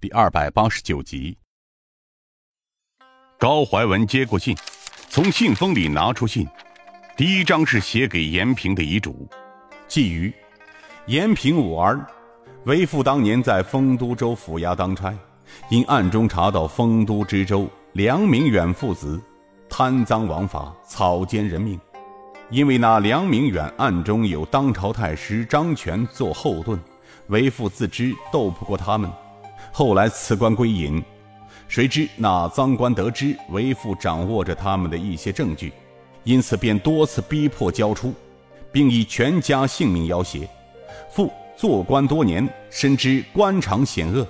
第二百八十九集。高怀文接过信，从信封里拿出信，第一张是写给严平的遗嘱，寄于严平五儿。为父当年在丰都州府衙当差，因暗中查到丰都知州梁明远父子贪赃枉法、草菅人命。因为那梁明远暗中有当朝太师张权做后盾，为父自知斗不过他们，后来辞官归隐。谁知那赃官得知为父掌握着他们的一些证据，因此便多次逼迫交出，并以全家性命要挟。父做官多年，深知官场险恶，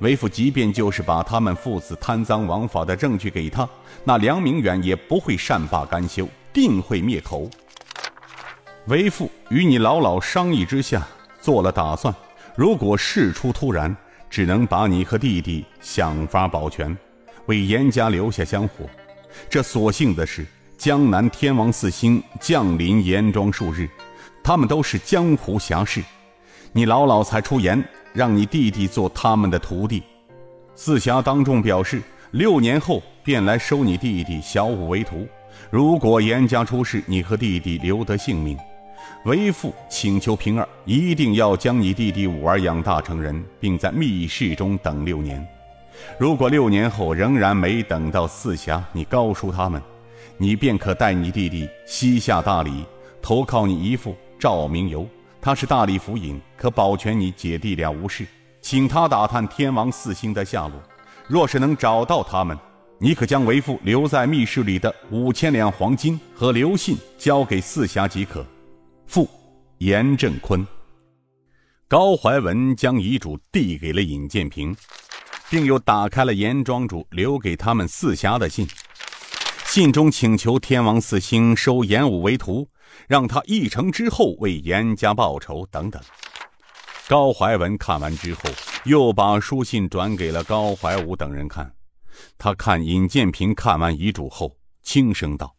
为父即便就是把他们父子贪赃枉法的证据给他，那梁明远也不会善罢甘休。定会灭口。为父与你老老商议之下，做了打算。如果事出突然，只能把你和弟弟想法保全，为严家留下香火。这所幸的是，江南天王四星降临严庄数日，他们都是江湖侠士。你老老才出言，让你弟弟做他们的徒弟。四侠当众表示，六年后便来收你弟弟小五为徒。如果严家出事，你和弟弟留得性命，为父请求平儿一定要将你弟弟五儿养大成人，并在密室中等六年。如果六年后仍然没等到四侠你高叔他们，你便可带你弟弟西下大理，投靠你姨父赵明游，他是大理府尹，可保全你姐弟俩无事。请他打探天王四星的下落，若是能找到他们。你可将为父留在密室里的五千两黄金和留信交给四侠即可。父，严正坤。高怀文将遗嘱递给了尹建平，并又打开了严庄主留给他们四侠的信。信中请求天王四星收严武为徒，让他一成之后为严家报仇等等。高怀文看完之后，又把书信转给了高怀武等人看。他看尹建平看完遗嘱后，轻声道：“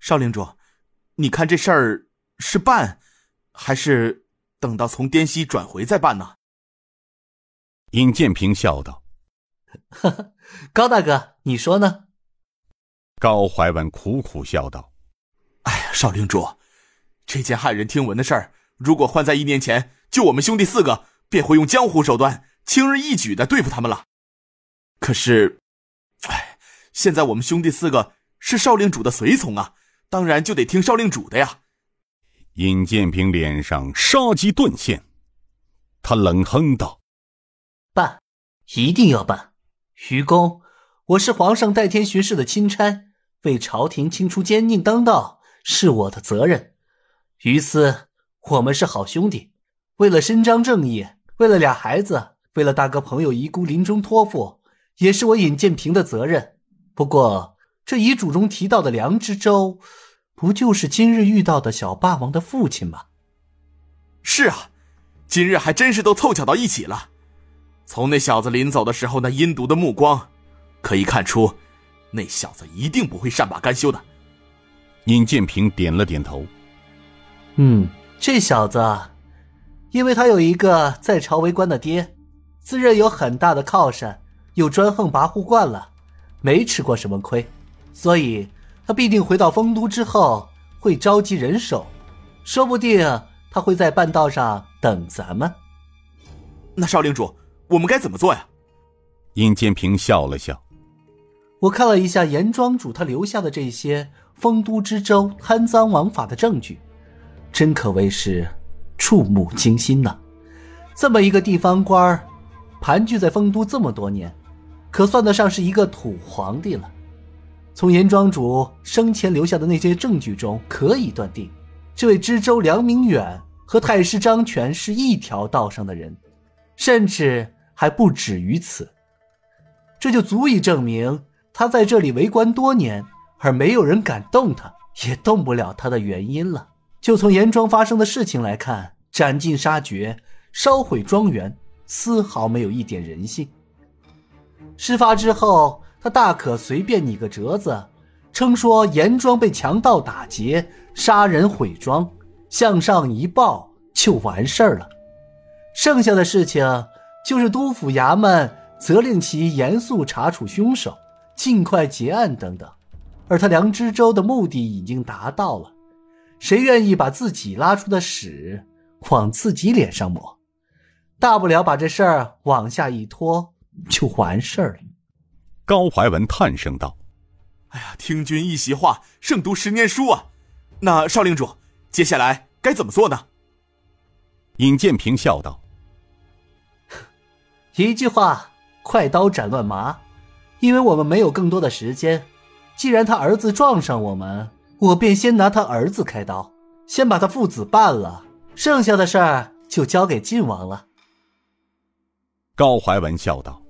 少领主，你看这事儿是办，还是等到从滇西转回再办呢？”尹建平笑道：“呵呵，高大哥，你说呢？”高怀文苦苦笑道：“哎呀，少领主，这件骇人听闻的事儿，如果换在一年前，就我们兄弟四个便会用江湖手段，轻而易举的对付他们了。可是……”哎，现在我们兄弟四个是少令主的随从啊，当然就得听少令主的呀。尹建平脸上杀机顿现，他冷哼道：“办，一定要办。愚公，我是皇上代天巡视的钦差，为朝廷清除奸佞当道是我的责任。于私，我们是好兄弟，为了伸张正义，为了俩孩子，为了大哥朋友遗孤临终托付。”也是我尹建平的责任。不过，这遗嘱中提到的梁知州，不就是今日遇到的小霸王的父亲吗？是啊，今日还真是都凑巧到一起了。从那小子临走的时候那阴毒的目光，可以看出，那小子一定不会善罢甘休的。尹建平点了点头。嗯，这小子，因为他有一个在朝为官的爹，自认有很大的靠山。又专横跋扈惯了，没吃过什么亏，所以他必定回到丰都之后会召集人手，说不定他会在半道上等咱们。那少领主，我们该怎么做呀？尹建平笑了笑，我看了一下严庄主他留下的这些丰都之州贪赃枉法的证据，真可谓是触目惊心呐！这么一个地方官儿，盘踞在丰都这么多年。可算得上是一个土皇帝了。从严庄主生前留下的那些证据中，可以断定，这位知州梁明远和太师张权是一条道上的人，甚至还不止于此。这就足以证明他在这里为官多年，而没有人敢动他，也动不了他的原因了。就从严庄发生的事情来看，斩尽杀绝、烧毁庄园，丝毫没有一点人性。事发之后，他大可随便拟个折子，称说严庄被强盗打劫、杀人毁庄，向上一报就完事儿了。剩下的事情就是督府衙门责令其严肃查处凶手，尽快结案等等。而他梁知州的目的已经达到了，谁愿意把自己拉出的屎往自己脸上抹？大不了把这事儿往下一拖，就完事儿了。高怀文叹声道：“哎呀，听君一席话，胜读十年书啊！那少令主，接下来该怎么做呢？”尹建平笑道：“一句话，快刀斩乱麻，因为我们没有更多的时间。”既然他儿子撞上我们，我便先拿他儿子开刀，先把他父子办了，剩下的事儿就交给晋王了。高怀文笑道：“哈哈，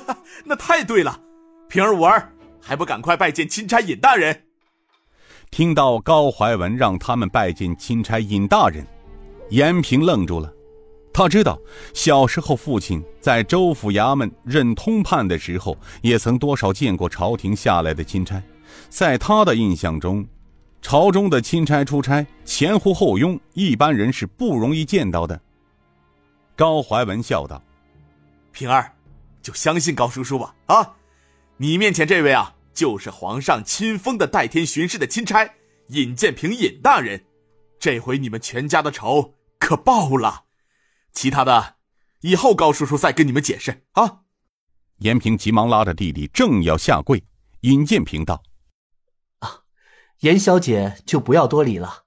那太对了，平儿、五儿还不赶快拜见钦差尹大人？”听到高怀文让他们拜见钦差尹大人，严平愣住了。他知道，小时候父亲在州府衙门任通判的时候，也曾多少见过朝廷下来的钦差。在他的印象中，朝中的钦差出差前呼后拥，一般人是不容易见到的。高怀文笑道：“平儿，就相信高叔叔吧。啊，你面前这位啊，就是皇上亲封的代天巡视的钦差尹建平尹大人。这回你们全家的仇可报了。”其他的，以后高叔叔再跟你们解释啊。严平急忙拉着弟弟，正要下跪，尹建平道：“啊，严小姐就不要多礼了。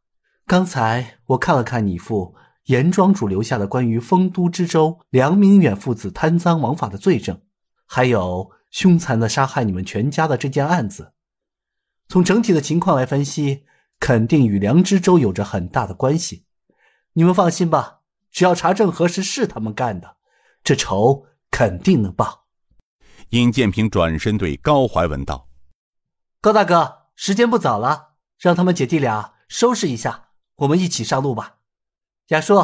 刚才我看了看你父严庄主留下的关于丰都知州梁明远父子贪赃枉法的罪证，还有凶残的杀害你们全家的这件案子，从整体的情况来分析，肯定与梁知州有着很大的关系。你们放心吧。”只要查证核实是他们干的，这仇肯定能报。尹建平转身对高怀文道：“高大哥，时间不早了，让他们姐弟俩收拾一下，我们一起上路吧。”雅叔，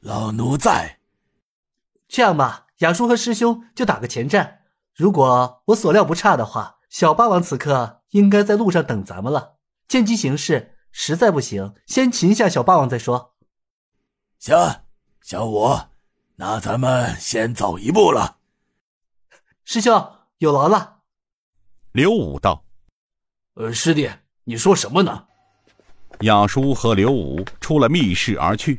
老奴在。这样吧，雅叔和师兄就打个前站。如果我所料不差的话，小霸王此刻应该在路上等咱们了。见机行事，实在不行，先擒下小霸王再说。行，小五，那咱们先走一步了。师兄有劳了。刘武道：“呃，师弟，你说什么呢？”亚叔和刘武出了密室而去。